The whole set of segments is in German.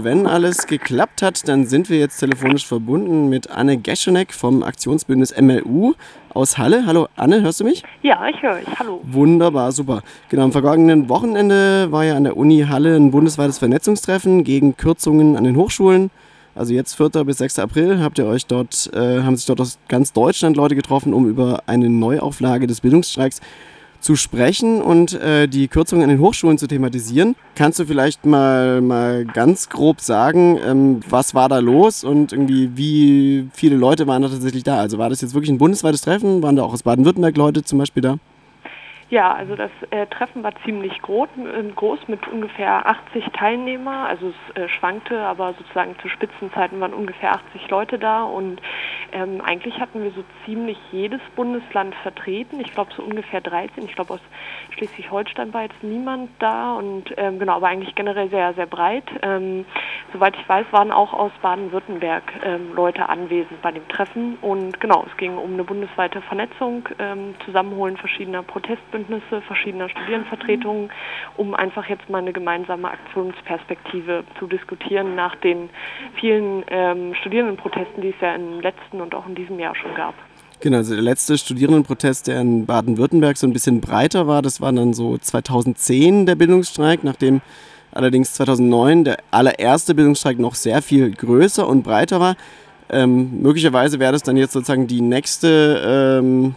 Wenn alles geklappt hat, dann sind wir jetzt telefonisch verbunden mit Anne Geschenek vom Aktionsbündnis MLU aus Halle. Hallo Anne, hörst du mich? Ja, ich höre euch. Hallo. Wunderbar, super. Genau, am vergangenen Wochenende war ja an der Uni Halle ein bundesweites Vernetzungstreffen gegen Kürzungen an den Hochschulen. Also jetzt 4. bis 6. April habt ihr euch dort, äh, haben sich dort aus ganz Deutschland Leute getroffen, um über eine Neuauflage des Bildungsstreiks zu sprechen und äh, die Kürzungen an den Hochschulen zu thematisieren. Kannst du vielleicht mal, mal ganz grob sagen, ähm, was war da los und irgendwie wie viele Leute waren da tatsächlich da? Also war das jetzt wirklich ein bundesweites Treffen? Waren da auch aus Baden-Württemberg Leute zum Beispiel da? Ja, also das äh, Treffen war ziemlich groß, äh, groß mit ungefähr 80 Teilnehmer. Also es äh, schwankte, aber sozusagen zu Spitzenzeiten waren ungefähr 80 Leute da und ähm, eigentlich hatten wir so ziemlich jedes Bundesland vertreten. Ich glaube so ungefähr 13. Ich glaube aus Schleswig-Holstein war jetzt niemand da und ähm, genau, aber eigentlich generell sehr, sehr breit. Ähm, soweit ich weiß, waren auch aus Baden-Württemberg ähm, Leute anwesend bei dem Treffen und genau, es ging um eine bundesweite Vernetzung, ähm, Zusammenholen verschiedener Protestbündnisse Bündnisse verschiedener Studierendenvertretungen, um einfach jetzt mal eine gemeinsame Aktionsperspektive zu diskutieren nach den vielen ähm, Studierendenprotesten, die es ja im letzten und auch in diesem Jahr schon gab. Genau, also der letzte Studierendenprotest, der in Baden-Württemberg so ein bisschen breiter war, das war dann so 2010 der Bildungsstreik, nachdem allerdings 2009 der allererste Bildungsstreik noch sehr viel größer und breiter war. Ähm, möglicherweise wäre das dann jetzt sozusagen die nächste ähm,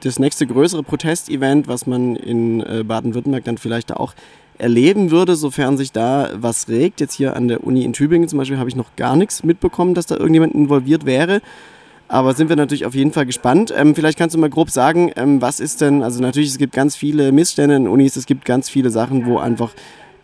das nächste größere Protestevent, was man in äh, Baden-Württemberg dann vielleicht auch erleben würde, sofern sich da was regt. Jetzt hier an der Uni in Tübingen zum Beispiel habe ich noch gar nichts mitbekommen, dass da irgendjemand involviert wäre. Aber sind wir natürlich auf jeden Fall gespannt. Ähm, vielleicht kannst du mal grob sagen, ähm, was ist denn, also natürlich, es gibt ganz viele Missstände in Unis, es gibt ganz viele Sachen, wo einfach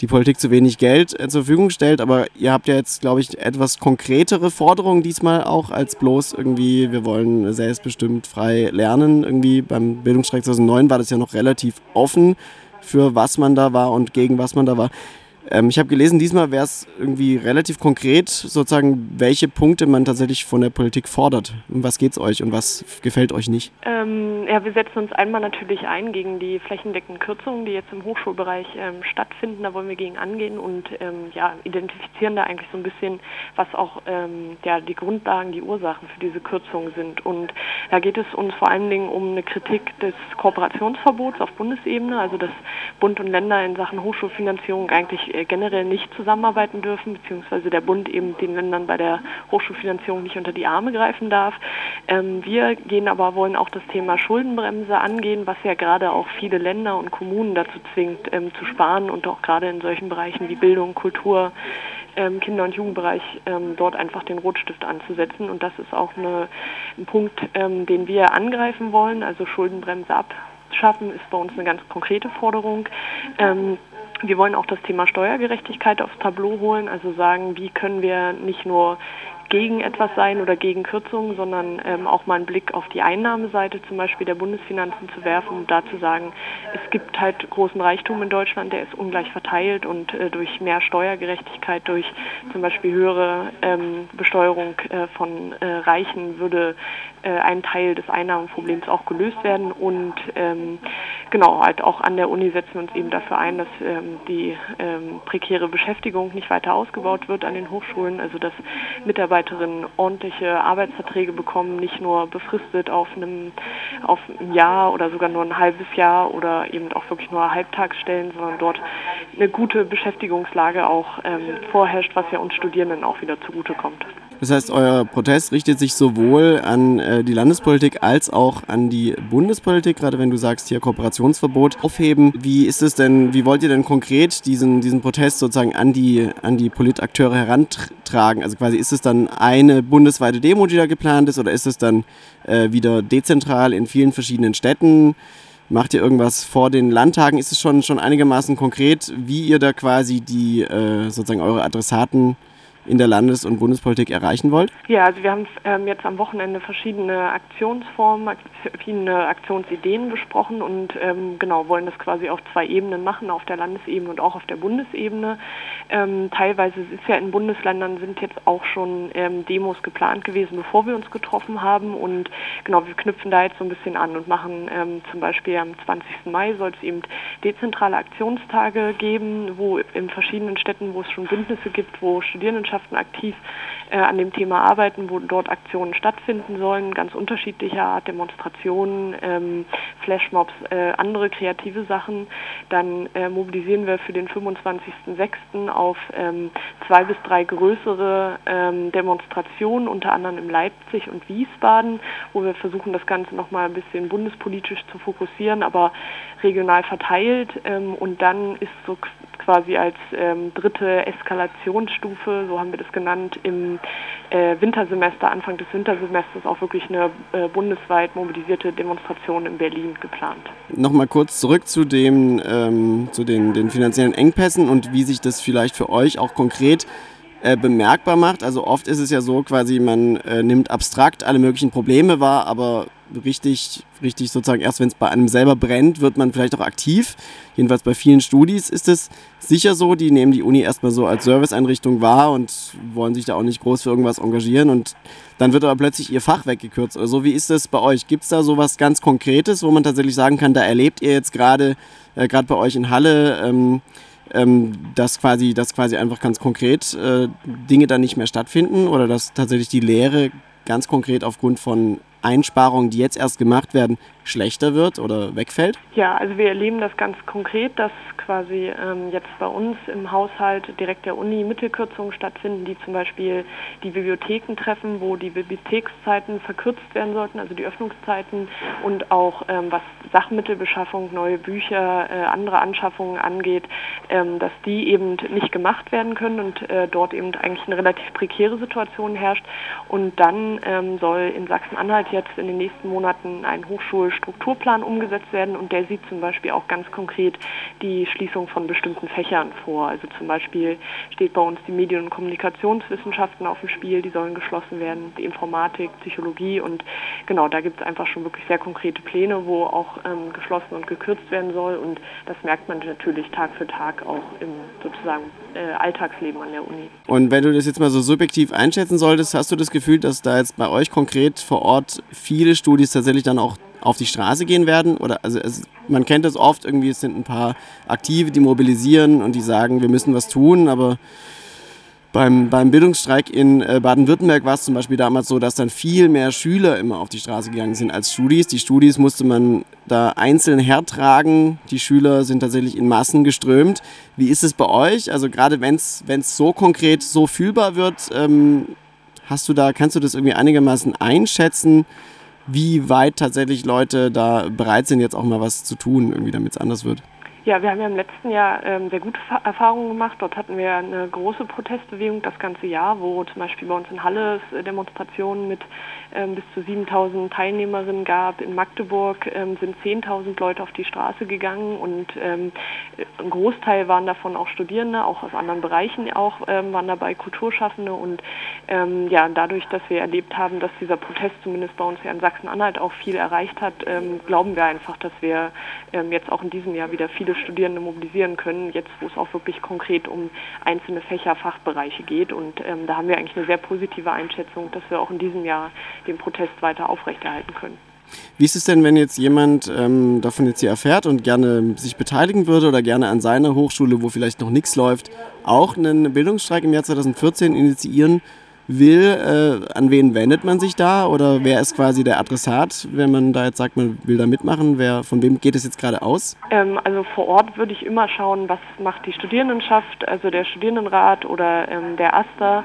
die Politik zu wenig Geld äh, zur Verfügung stellt. Aber ihr habt ja jetzt, glaube ich, etwas konkretere Forderungen diesmal auch als bloß irgendwie, wir wollen selbstbestimmt frei lernen. Irgendwie beim Bildungsstreik 2009 war das ja noch relativ offen, für was man da war und gegen was man da war. Ähm, ich habe gelesen, diesmal wäre es irgendwie relativ konkret, sozusagen, welche Punkte man tatsächlich von der Politik fordert. Um was geht es euch und was gefällt euch nicht? Ähm, ja, wir setzen uns einmal natürlich ein gegen die flächendeckenden Kürzungen, die jetzt im Hochschulbereich ähm, stattfinden. Da wollen wir gegen angehen und ähm, ja, identifizieren da eigentlich so ein bisschen, was auch ähm, ja, die Grundlagen, die Ursachen für diese Kürzungen sind. Und da geht es uns vor allen Dingen um eine Kritik des Kooperationsverbots auf Bundesebene, also dass Bund und Länder in Sachen Hochschulfinanzierung eigentlich generell nicht zusammenarbeiten dürfen, beziehungsweise der Bund eben den Ländern bei der Hochschulfinanzierung nicht unter die Arme greifen darf. Ähm, wir gehen aber, wollen auch das Thema Schuldenbremse angehen, was ja gerade auch viele Länder und Kommunen dazu zwingt, ähm, zu sparen und auch gerade in solchen Bereichen wie Bildung, Kultur, ähm, Kinder- und Jugendbereich dort einfach den Rotstift anzusetzen. Und das ist auch eine, ein Punkt, den wir angreifen wollen, also Schuldenbremse abschaffen, ist bei uns eine ganz konkrete Forderung. Wir wollen auch das Thema Steuergerechtigkeit aufs Tableau holen, also sagen, wie können wir nicht nur gegen etwas sein oder gegen Kürzungen, sondern ähm, auch mal einen Blick auf die Einnahmeseite zum Beispiel der Bundesfinanzen zu werfen und da zu sagen, es gibt halt großen Reichtum in Deutschland, der ist ungleich verteilt und äh, durch mehr Steuergerechtigkeit, durch zum Beispiel höhere ähm, Besteuerung äh, von äh, Reichen würde äh, ein Teil des Einnahmenproblems auch gelöst werden und ähm, genau, halt auch an der Uni setzen wir uns eben dafür ein, dass ähm, die ähm, prekäre Beschäftigung nicht weiter ausgebaut wird an den Hochschulen, also dass Mitarbeiter Mitarbeiterinnen ordentliche Arbeitsverträge bekommen, nicht nur befristet auf einem auf ein Jahr oder sogar nur ein halbes Jahr oder eben auch wirklich nur Halbtagsstellen, sondern dort eine gute Beschäftigungslage auch ähm, vorherrscht, was ja uns Studierenden auch wieder zugutekommt. Das heißt, euer Protest richtet sich sowohl an äh, die Landespolitik als auch an die Bundespolitik, gerade wenn du sagst, hier Kooperationsverbot aufheben. Wie ist es denn, wie wollt ihr denn konkret diesen, diesen Protest sozusagen an die, an die Politakteure herantragen? Also quasi ist es dann eine bundesweite Demo, die da geplant ist, oder ist es dann äh, wieder dezentral in vielen verschiedenen Städten? Macht ihr irgendwas vor den Landtagen? Ist es schon, schon einigermaßen konkret, wie ihr da quasi die äh, sozusagen eure Adressaten in der Landes- und Bundespolitik erreichen wollt? Ja, also wir haben ähm, jetzt am Wochenende verschiedene Aktionsformen, verschiedene Aktionsideen besprochen und ähm, genau wollen das quasi auf zwei Ebenen machen, auf der Landesebene und auch auf der Bundesebene. Ähm, teilweise ist ja in Bundesländern sind jetzt auch schon ähm, Demos geplant gewesen, bevor wir uns getroffen haben und genau, wir knüpfen da jetzt so ein bisschen an und machen ähm, zum Beispiel am 20. Mai soll es eben dezentrale Aktionstage geben, wo in verschiedenen Städten, wo es schon Bündnisse gibt, wo Studierendenschaften aktiv äh, an dem Thema arbeiten, wo dort Aktionen stattfinden sollen, ganz unterschiedlicher Art, Demonstrationen, ähm, Flashmobs, äh, andere kreative Sachen. Dann äh, mobilisieren wir für den 25.06. auf ähm, zwei bis drei größere ähm, Demonstrationen, unter anderem in Leipzig und Wiesbaden, wo wir versuchen, das Ganze nochmal ein bisschen bundespolitisch zu fokussieren, aber regional verteilt. Ähm, und dann ist so quasi als ähm, dritte Eskalationsstufe, so haben wir das genannt, im äh, Wintersemester, Anfang des Wintersemesters auch wirklich eine äh, bundesweit mobilisierte Demonstration in Berlin geplant. Nochmal kurz zurück zu, dem, ähm, zu den, den finanziellen Engpässen und wie sich das vielleicht für euch auch konkret äh, bemerkbar macht. Also oft ist es ja so, quasi man äh, nimmt abstrakt alle möglichen Probleme wahr, aber richtig, richtig sozusagen erst wenn es bei einem selber brennt, wird man vielleicht auch aktiv. Jedenfalls bei vielen Studis ist es sicher so, die nehmen die Uni erstmal so als Serviceeinrichtung wahr und wollen sich da auch nicht groß für irgendwas engagieren und dann wird aber plötzlich ihr Fach weggekürzt. Also wie ist das bei euch? Gibt es da so was ganz Konkretes, wo man tatsächlich sagen kann, da erlebt ihr jetzt gerade, äh, gerade bei euch in Halle, ähm, ähm, dass quasi, dass quasi einfach ganz konkret äh, Dinge dann nicht mehr stattfinden oder dass tatsächlich die Lehre ganz konkret aufgrund von Einsparungen, die jetzt erst gemacht werden, schlechter wird oder wegfällt? Ja, also wir erleben das ganz konkret, dass quasi ähm, jetzt bei uns im Haushalt direkt der Uni Mittelkürzungen stattfinden, die zum Beispiel die Bibliotheken treffen, wo die Bibliothekszeiten verkürzt werden sollten, also die Öffnungszeiten und auch ähm, was Sachmittelbeschaffung, neue Bücher, äh, andere Anschaffungen angeht, ähm, dass die eben nicht gemacht werden können und äh, dort eben eigentlich eine relativ prekäre Situation herrscht. Und dann ähm, soll in Sachsen-Anhalt jetzt in den nächsten Monaten ein Hochschulstrukturplan umgesetzt werden und der sieht zum Beispiel auch ganz konkret die Schließung von bestimmten Fächern vor. Also zum Beispiel steht bei uns die Medien- und Kommunikationswissenschaften auf dem Spiel, die sollen geschlossen werden, die Informatik, Psychologie und genau, da gibt es einfach schon wirklich sehr konkrete Pläne, wo auch ähm, geschlossen und gekürzt werden soll und das merkt man natürlich Tag für Tag auch im sozusagen äh, Alltagsleben an der Uni. Und wenn du das jetzt mal so subjektiv einschätzen solltest, hast du das Gefühl, dass da jetzt bei euch konkret vor Ort viele Studis tatsächlich dann auch auf die Straße gehen werden? Oder also es, man kennt das oft, irgendwie es sind ein paar Aktive, die mobilisieren und die sagen, wir müssen was tun, aber beim, beim Bildungsstreik in äh, Baden-Württemberg war es zum Beispiel damals so, dass dann viel mehr Schüler immer auf die Straße gegangen sind als Studis. Die Studis musste man da einzeln hertragen. Die Schüler sind tatsächlich in Massen geströmt. Wie ist es bei euch? Also gerade wenn es so konkret so fühlbar wird, ähm, hast du da, kannst du das irgendwie einigermaßen einschätzen? Wie weit tatsächlich Leute da bereit sind, jetzt auch mal was zu tun, irgendwie damit es anders wird. Ja, wir haben ja im letzten Jahr ähm, sehr gute Erfahrungen gemacht. Dort hatten wir eine große Protestbewegung das ganze Jahr, wo zum Beispiel bei uns in Halle es äh, Demonstrationen mit ähm, bis zu 7000 Teilnehmerinnen gab. In Magdeburg ähm, sind 10.000 Leute auf die Straße gegangen und ähm, ein Großteil waren davon auch Studierende, auch aus anderen Bereichen auch ähm, waren dabei Kulturschaffende und ähm, ja, dadurch, dass wir erlebt haben, dass dieser Protest zumindest bei uns ja in Sachsen-Anhalt auch viel erreicht hat, glauben wir einfach, dass wir jetzt auch in diesem Jahr wieder viele Studierende mobilisieren können, jetzt wo es auch wirklich konkret um einzelne Fächer, Fachbereiche geht. Und ähm, da haben wir eigentlich eine sehr positive Einschätzung, dass wir auch in diesem Jahr den Protest weiter aufrechterhalten können. Wie ist es denn, wenn jetzt jemand ähm, davon jetzt hier erfährt und gerne sich beteiligen würde oder gerne an seiner Hochschule, wo vielleicht noch nichts läuft, auch einen Bildungsstreik im Jahr 2014 initiieren will, äh, an wen wendet man sich da oder wer ist quasi der Adressat, wenn man da jetzt sagt, man will da mitmachen? Wer, von wem geht es jetzt gerade aus? Ähm, also vor Ort würde ich immer schauen, was macht die Studierendenschaft, also der Studierendenrat oder ähm, der AStA.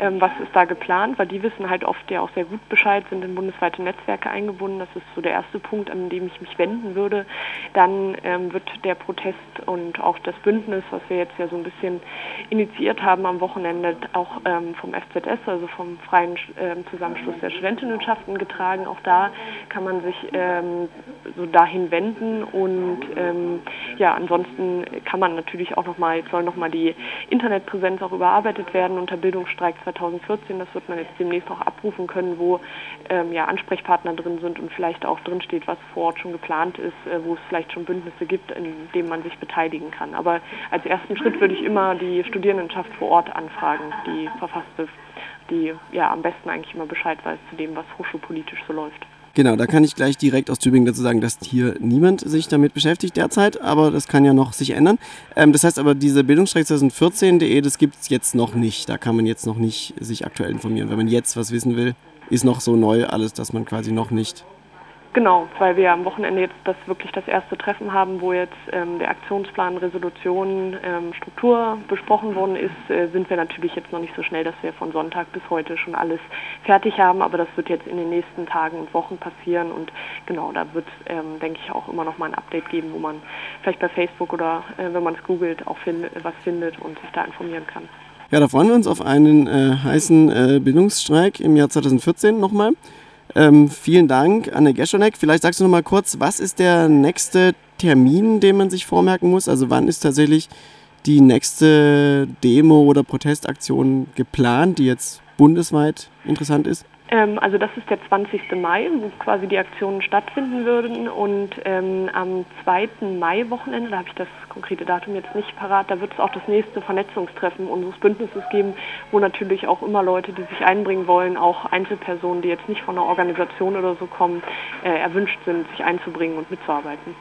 Ähm, was ist da geplant, weil die wissen halt oft ja auch sehr gut Bescheid, sind in bundesweite Netzwerke eingebunden. Das ist so der erste Punkt, an dem ich mich wenden würde. Dann ähm, wird der Protest und auch das Bündnis, was wir jetzt ja so ein bisschen initiiert haben am Wochenende, auch ähm, vom FZS, also vom Freien ähm, Zusammenschluss der Studentinnenschaften getragen. Auch da kann man sich ähm, so dahin wenden und ähm, ja, ansonsten kann man natürlich auch nochmal, soll nochmal die Internetpräsenz auch überarbeitet werden unter Bildungsstreik 2014. Das wird man jetzt demnächst auch abrufen können, wo ähm, ja, Ansprechpartner drin sind und vielleicht auch drin steht, was vor Ort schon geplant ist, äh, wo es vielleicht schon Bündnisse gibt, in denen man sich beteiligen kann. Aber als ersten Schritt würde ich immer die Studierendenschaft vor Ort anfragen, die verfasste, die ja am besten eigentlich immer Bescheid weiß zu dem, was hochschulpolitisch so läuft. Genau, da kann ich gleich direkt aus Tübingen dazu sagen, dass hier niemand sich damit beschäftigt derzeit, aber das kann ja noch sich ändern. Ähm, das heißt aber, diese Bildungsstreik 2014.de, das gibt es jetzt noch nicht. Da kann man jetzt noch nicht sich aktuell informieren. Wenn man jetzt was wissen will, ist noch so neu alles, dass man quasi noch nicht Genau, weil wir am Wochenende jetzt das wirklich das erste Treffen haben, wo jetzt ähm, der Aktionsplan, Resolution, ähm, Struktur besprochen worden ist, äh, sind wir natürlich jetzt noch nicht so schnell, dass wir von Sonntag bis heute schon alles fertig haben, aber das wird jetzt in den nächsten Tagen und Wochen passieren und genau, da wird, ähm, denke ich, auch immer noch mal ein Update geben, wo man vielleicht bei Facebook oder äh, wenn man es googelt, auch find, was findet und sich da informieren kann. Ja, da freuen wir uns auf einen äh, heißen äh, Bildungsstreik im Jahr 2014 nochmal. Ähm, vielen Dank, Anne Geschonek. Vielleicht sagst du noch mal kurz, was ist der nächste Termin, den man sich vormerken muss? Also wann ist tatsächlich die nächste Demo oder Protestaktion geplant, die jetzt bundesweit interessant ist? Ähm, also das ist der 20. Mai, wo quasi die Aktionen stattfinden würden. Und ähm, am 2. Mai-Wochenende, da habe ich das konkrete Datum jetzt nicht parat, da wird es auch das nächste Vernetzungstreffen unseres Bündnisses geben, wo natürlich auch immer Leute, die sich einbringen wollen, auch Einzelpersonen, die jetzt nicht von einer Organisation oder so kommen, äh, erwünscht sind, sich einzubringen und mitzuarbeiten.